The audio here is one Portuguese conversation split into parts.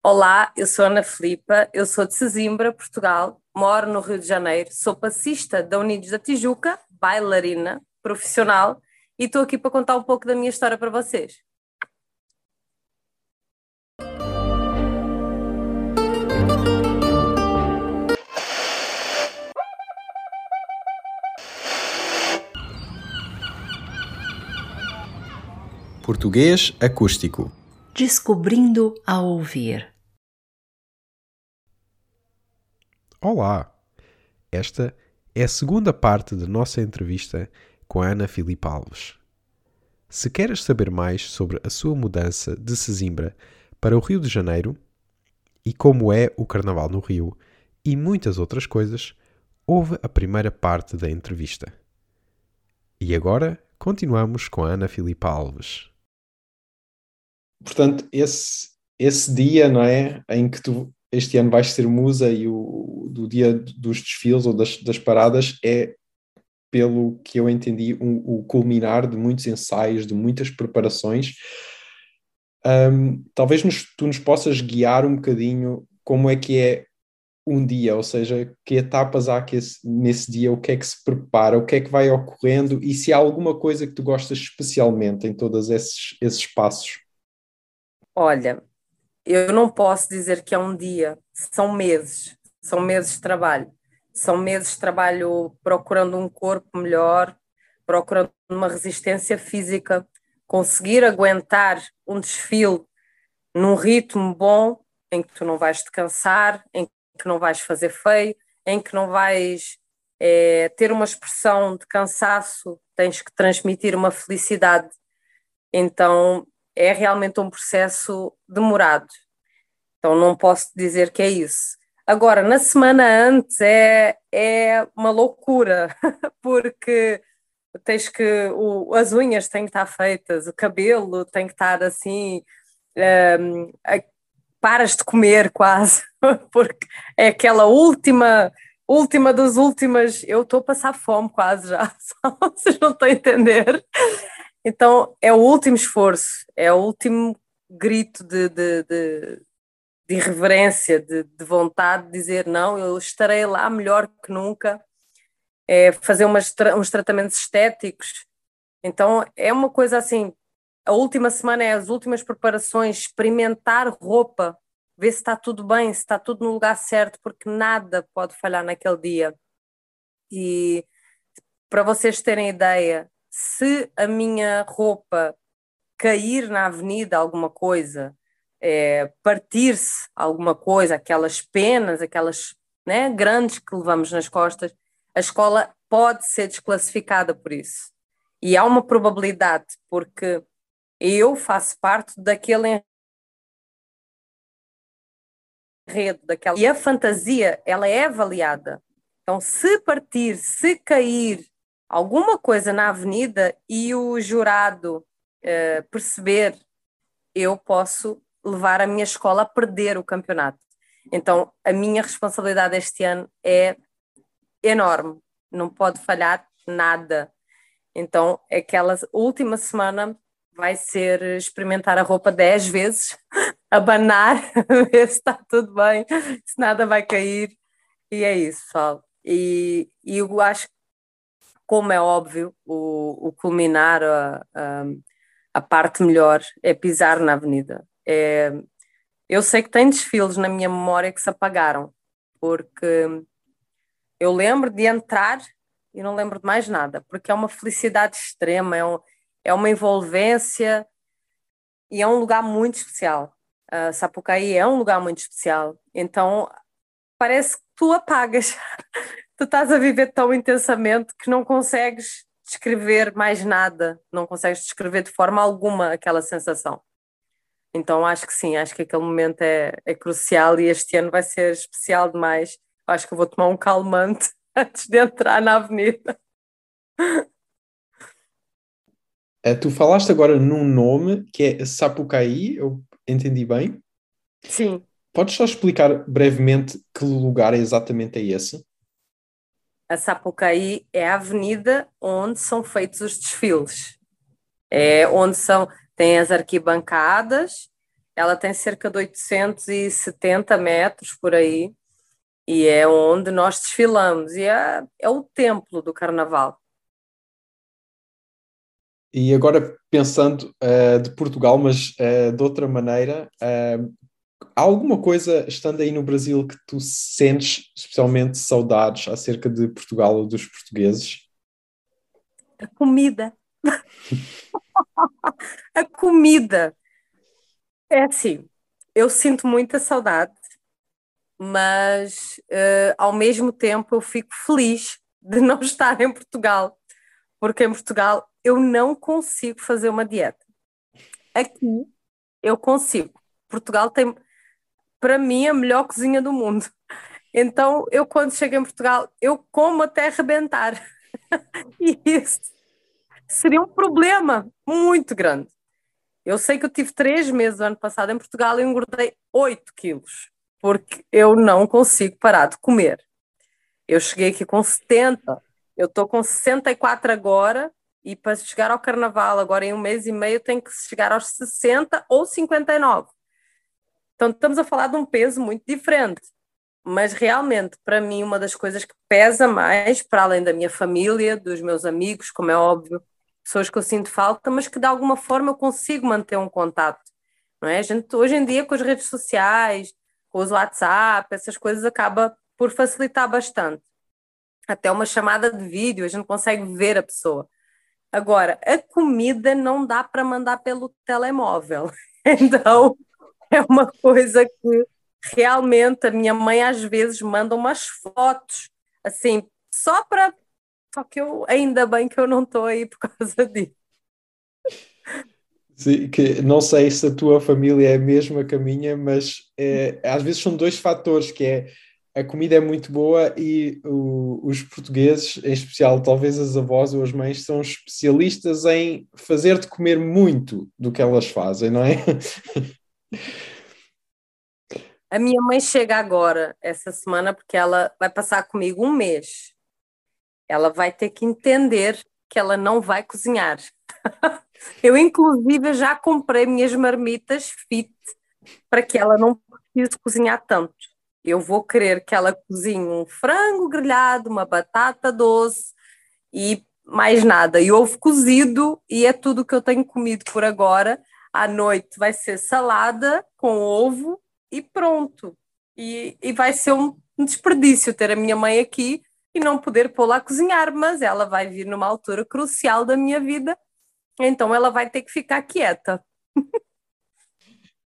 Olá, eu sou Ana Filipa, eu sou de Sesimbra, Portugal, moro no Rio de Janeiro, sou passista da Unidos da Tijuca, bailarina, profissional e estou aqui para contar um pouco da minha história para vocês. Português acústico. Descobrindo a ouvir. Olá! Esta é a segunda parte da nossa entrevista com a Ana Filipe Alves. Se queres saber mais sobre a sua mudança de Sesimbra para o Rio de Janeiro e como é o Carnaval no Rio e muitas outras coisas, ouve a primeira parte da entrevista. E agora continuamos com a Ana Filipe Alves. Portanto, esse, esse dia, não é, em que tu este ano vais ser musa e o do dia dos desfiles ou das, das paradas é, pelo que eu entendi, um, o culminar de muitos ensaios, de muitas preparações. Um, talvez nos, tu nos possas guiar um bocadinho como é que é um dia, ou seja, que etapas há que esse, nesse dia, o que é que se prepara, o que é que vai ocorrendo e se há alguma coisa que tu gostas especialmente em todos esses, esses passos. Olha, eu não posso dizer que é um dia, são meses, são meses de trabalho. São meses de trabalho procurando um corpo melhor, procurando uma resistência física, conseguir aguentar um desfile num ritmo bom, em que tu não vais te cansar, em que não vais fazer feio, em que não vais é, ter uma expressão de cansaço, tens que transmitir uma felicidade. Então, é realmente um processo demorado. Então não posso dizer que é isso. Agora, na semana antes é, é uma loucura, porque tens que. O, as unhas têm que estar feitas, o cabelo tem que estar assim. Um, a, paras de comer quase, porque é aquela última, última das últimas. Eu estou a passar fome quase já, vocês não estão a entender. Então é o último esforço, é o último grito de, de, de, de irreverência, de, de, vontade de dizer não, eu estarei lá melhor que nunca, é fazer umas, uns tratamentos estéticos. Então é uma coisa assim, a última semana é as últimas preparações, experimentar roupa, ver se está tudo bem, se está tudo no lugar certo, porque nada pode falhar naquele dia. E para vocês terem ideia, se a minha roupa cair na avenida alguma coisa, é, partir-se alguma coisa, aquelas penas, aquelas né, grandes que levamos nas costas, a escola pode ser desclassificada por isso. E há uma probabilidade, porque eu faço parte daquele enredo, daquela... e a fantasia, ela é avaliada. Então, se partir, se cair, alguma coisa na avenida e o jurado uh, perceber, eu posso levar a minha escola a perder o campeonato. Então, a minha responsabilidade este ano é enorme, não pode falhar nada. Então, aquela última semana vai ser experimentar a roupa dez vezes, abanar, ver se está tudo bem, se nada vai cair. E é isso, pessoal. E, e eu acho como é óbvio, o, o culminar, a, a, a, parte melhor é pisar na avenida. É, eu sei que tem desfiles na minha memória que se apagaram, porque eu lembro de entrar e não lembro de mais nada, porque é uma felicidade extrema, é, um, é uma envolvência e é um lugar muito especial. Uh, Sapucaí é um lugar muito especial, então parece que tu apagas. tu estás a viver tão intensamente que não consegues descrever mais nada, não consegues descrever de forma alguma aquela sensação. Então acho que sim, acho que aquele momento é, é crucial e este ano vai ser especial demais. Acho que vou tomar um calmante antes de entrar na avenida. É, tu falaste agora num nome que é Sapucaí, eu entendi bem? Sim. Podes só explicar brevemente que lugar exatamente é esse? A Sapucaí é a avenida onde são feitos os desfiles. É onde são, tem as arquibancadas, Ela tem cerca de 870 metros por aí e é onde nós desfilamos e é, é o templo do carnaval. E agora pensando uh, de Portugal, mas uh, de outra maneira, uh, há alguma coisa estando aí no Brasil que tu sentes especialmente saudades acerca de Portugal ou dos portugueses? A comida. a comida. É assim, eu sinto muita saudade, mas ao mesmo tempo eu fico feliz de não estar em Portugal, porque em Portugal eu não consigo fazer uma dieta. Aqui eu consigo. Portugal tem, para mim, a melhor cozinha do mundo. Então, eu quando chego em Portugal, eu como até arrebentar. e isso seria um problema muito grande. Eu sei que eu tive três meses ano passado em Portugal e engordei 8 quilos, porque eu não consigo parar de comer. Eu cheguei aqui com 70, eu estou com 64 agora e para chegar ao carnaval, agora em um mês e meio, tem que chegar aos 60 ou 59. Então, estamos a falar de um peso muito diferente. Mas realmente, para mim, uma das coisas que pesa mais, para além da minha família, dos meus amigos, como é óbvio, pessoas que eu sinto falta, mas que de alguma forma eu consigo manter um contato. Não é? A gente, hoje em dia, com as redes sociais, com os WhatsApp, essas coisas acaba por facilitar bastante. Até uma chamada de vídeo, a gente consegue ver a pessoa. Agora, a comida não dá para mandar pelo telemóvel. Então, é uma coisa que realmente a minha mãe às vezes manda umas fotos, assim, só para. Só que eu, ainda bem que eu não estou aí por causa disso. Sim, que não sei se a tua família é a mesma que a minha, mas é, às vezes são dois fatores, que é a comida é muito boa e o, os portugueses, em especial talvez as avós ou as mães, são especialistas em fazer-te comer muito do que elas fazem, não é? A minha mãe chega agora, essa semana, porque ela vai passar comigo um mês. Ela vai ter que entender que ela não vai cozinhar. Eu, inclusive, já comprei minhas marmitas fit para que ela não precise cozinhar tanto eu vou querer que ela cozinhe um frango grelhado, uma batata doce e mais nada. E ovo cozido, e é tudo que eu tenho comido por agora. À noite vai ser salada com ovo e pronto. E, e vai ser um, desperdício ter a minha mãe aqui e não poder pô-la a cozinhar, mas ela vai vir numa altura crucial da minha vida, então ela vai ter que ficar quieta.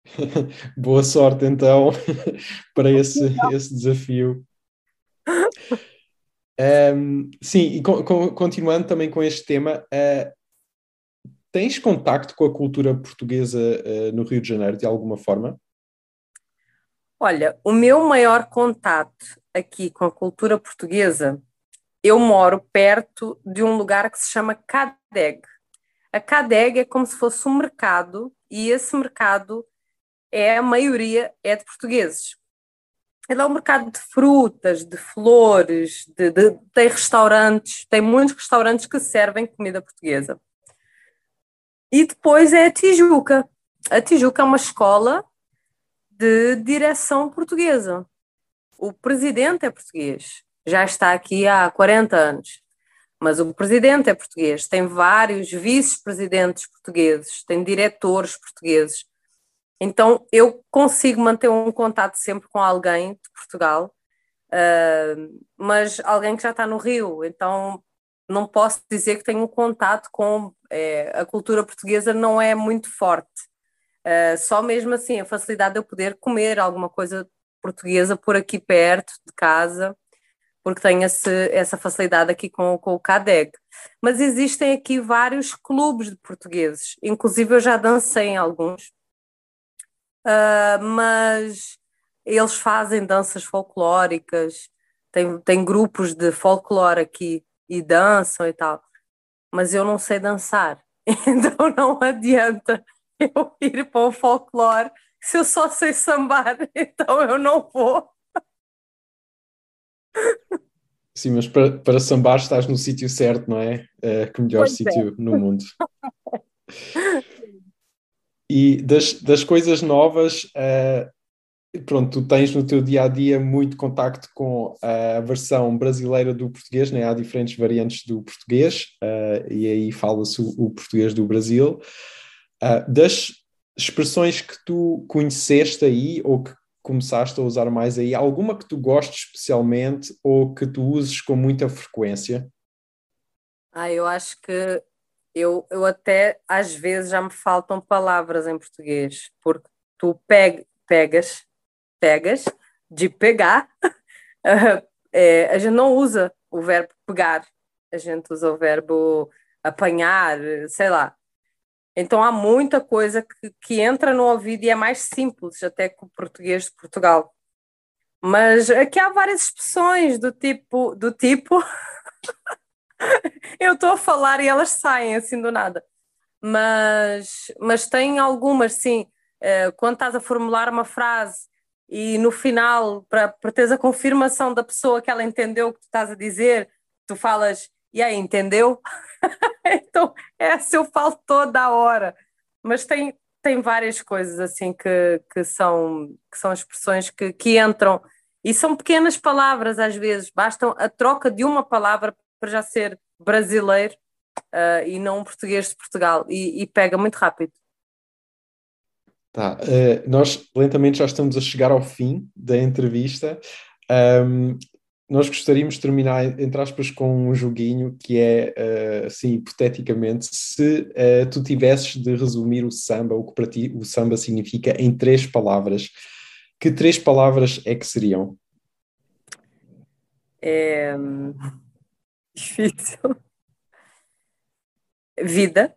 Boa sorte então para esse, esse desafio. Um, sim, e co co continuando também com este tema, uh, tens contacto com a cultura portuguesa uh, no Rio de Janeiro de alguma forma? Olha, o meu maior contato aqui com a cultura portuguesa, eu moro perto de um lugar que se chama Cadeg. A Cadeg é como se fosse um mercado e esse mercado é a maioria é de portugueses. Ele é um mercado de frutas, de flores, de, de, tem restaurantes, tem muitos restaurantes que servem comida portuguesa. E depois é a Tijuca. A Tijuca é uma escola de direção portuguesa. O presidente é português, já está aqui há 40 anos, mas o presidente é português. Tem vários vice-presidentes portugueses, tem diretores portugueses. Então eu consigo manter um contato sempre com alguém de Portugal, uh, mas alguém que já está no Rio, então não posso dizer que tenho um contato com é, a cultura portuguesa não é muito forte. Uh, só mesmo assim a facilidade de eu poder comer alguma coisa portuguesa por aqui perto de casa, porque tenho esse, essa facilidade aqui com, com o CADEG. Mas existem aqui vários clubes de portugueses, inclusive eu já dancei em alguns, uh, mas eles fazem danças folclóricas, tem, tem grupos de folclore aqui e dançam e tal, mas eu não sei dançar, então não adianta eu ir para o folclore se eu só sei sambar, então eu não vou. Sim, mas para, para sambar estás no sítio certo, não é? é que melhor pois é. sítio é. no mundo. e das, das coisas novas, uh, pronto, tu tens no teu dia a dia muito contacto com a versão brasileira do português, né? há diferentes variantes do português, uh, e aí fala-se o, o, português do Brasil. Uh, das expressões que tu conheceste aí, ou que começaste a usar mais aí, alguma que tu gostes especialmente, ou que tu uses com muita frequência? Ah, eu acho que eu, eu até às vezes já me faltam palavras em português, porque tu peg, pegas pegas, de pegar, é, a gente não usa o verbo pegar, a gente usa o verbo apanhar, sei lá. Então há muita coisa que, que entra no ouvido e é mais simples até que o português de Portugal. Mas aqui há várias expressões do tipo, do tipo eu estou a falar e elas saem assim do nada. Mas, mas tem algumas, sim. Eh, quando estás a formular uma frase e no final, para teres a confirmação da pessoa que ela entendeu o que tu estás a dizer, tu falas, e aí, entendeu? então, essa eu falo toda a hora. Mas tem, tem várias coisas assim que, que, são, que são expressões que, que entram e são pequenas palavras às vezes, bastam a troca de uma palavra para já ser brasileiro uh, e não um português de Portugal e, e pega muito rápido. Tá, uh, nós lentamente já estamos a chegar ao fim da entrevista. Um, nós gostaríamos de terminar, entre aspas, com um joguinho que é, uh, assim, hipoteticamente, se uh, tu tivesses de resumir o samba, o que para ti o samba significa, em três palavras, que três palavras é que seriam? É... Difícil. Vida.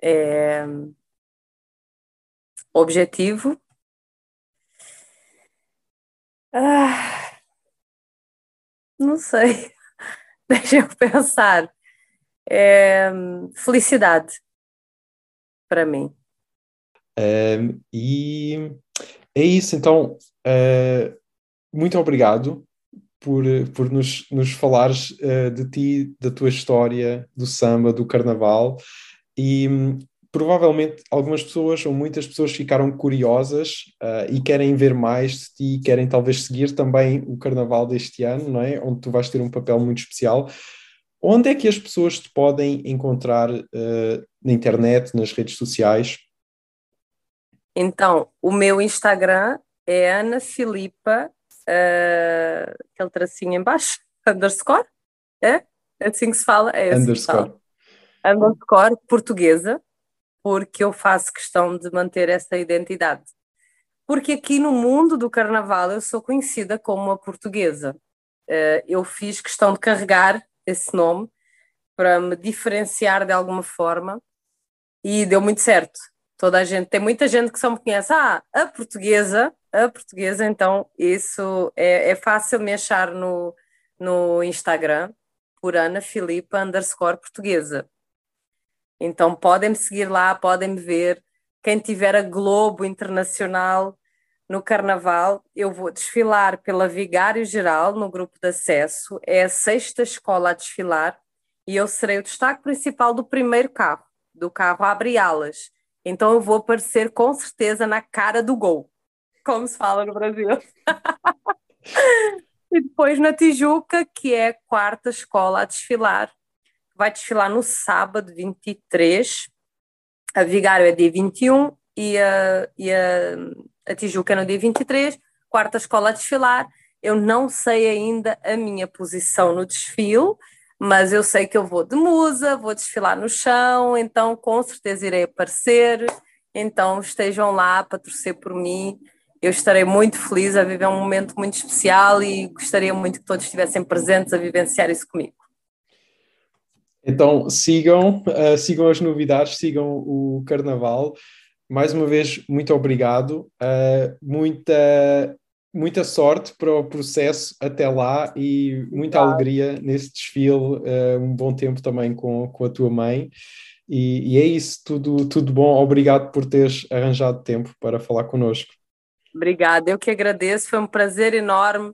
É objetivo. Ah, não sei, deixa eu pensar. É, felicidade para mim. Um, e é isso, então, uh, muito obrigado por, por nos, nos falares uh, de ti, da tua história, do samba, do carnaval. E provavelmente algumas pessoas ou muitas pessoas ficaram curiosas uh, e querem ver mais de ti, querem talvez seguir também o carnaval deste ano, não é? Onde tu vais ter um papel muito especial. Onde é que as pessoas te podem encontrar uh, na internet, nas redes sociais? Então, o meu Instagram é Ana Filipa, uh, aquele tracinho embaixo, underscore, é? É assim que se fala? É assim underscore. Underscore portuguesa, porque eu faço questão de manter essa identidade. Porque aqui no mundo do carnaval eu sou conhecida como uma portuguesa. Eh, eu fiz questão de carregar esse nome para me diferenciar de alguma forma e deu muito certo. Toda a gente, tem muita gente que só me conhece, ah, a portuguesa, a portuguesa, então isso é, é fácil me achar no, no Instagram por Ana Filipa underscore portuguesa. Então podem me seguir lá, podem me ver. Quem tiver a Globo Internacional no Carnaval, eu vou desfilar pela Vigário Geral no grupo de acesso. É a sexta escola a desfilar e eu serei o destaque principal do primeiro carro, do carro abre alas. Então eu vou aparecer com certeza na cara do gol, como se fala no Brasil. e depois na Tijuca, que é a quarta escola a desfilar, vai desfilar no sábado 23, a Vigário é dia 21 e a, e a, a Tijuca é no dia 23, quarta escola a desfilar. Eu não sei ainda a minha posição no desfile, mas eu sei que eu vou de musa, vou desfilar no chão, então com certeza irei aparecer. Então estejam lá para torcer por mim. Eu estarei muito feliz a viver um momento muito especial e gostaria muito que todos estivessem presentes a vivenciar isso comigo. Então sigam, uh, sigam as novidades, sigam o Carnaval. Mais uma vez, muito obrigado. Uh, muita, muita sorte para o processo até lá e muita Obrigado. alegria nesse desfile. Uh, um bom tempo também com, com a tua mãe. E, e, é isso, tudo, tudo bom. Obrigado por teres arranjado tempo para falar connosco. Obrigada, eu que agradeço. Foi um prazer enorme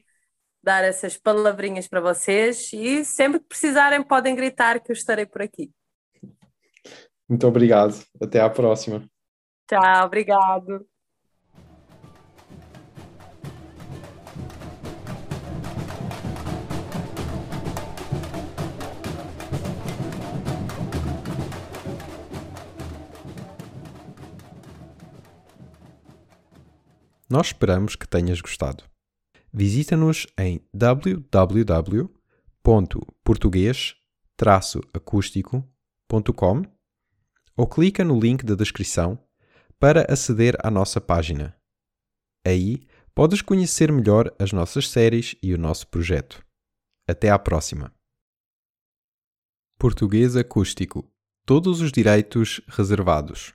dar essas palavrinhas para vocês e sempre que precisarem podem gritar que eu estarei por aqui. Muito obrigado. Até à próxima. Tchau, obrigado. Nós esperamos que tenhas gostado. Visita-nos em www.português-acústico.com ou clica no link da descrição para aceder à nossa página. Aí podes conhecer melhor as nossas séries e o nosso projeto. Até à próxima. Português Acústico. Todos os direitos reservados.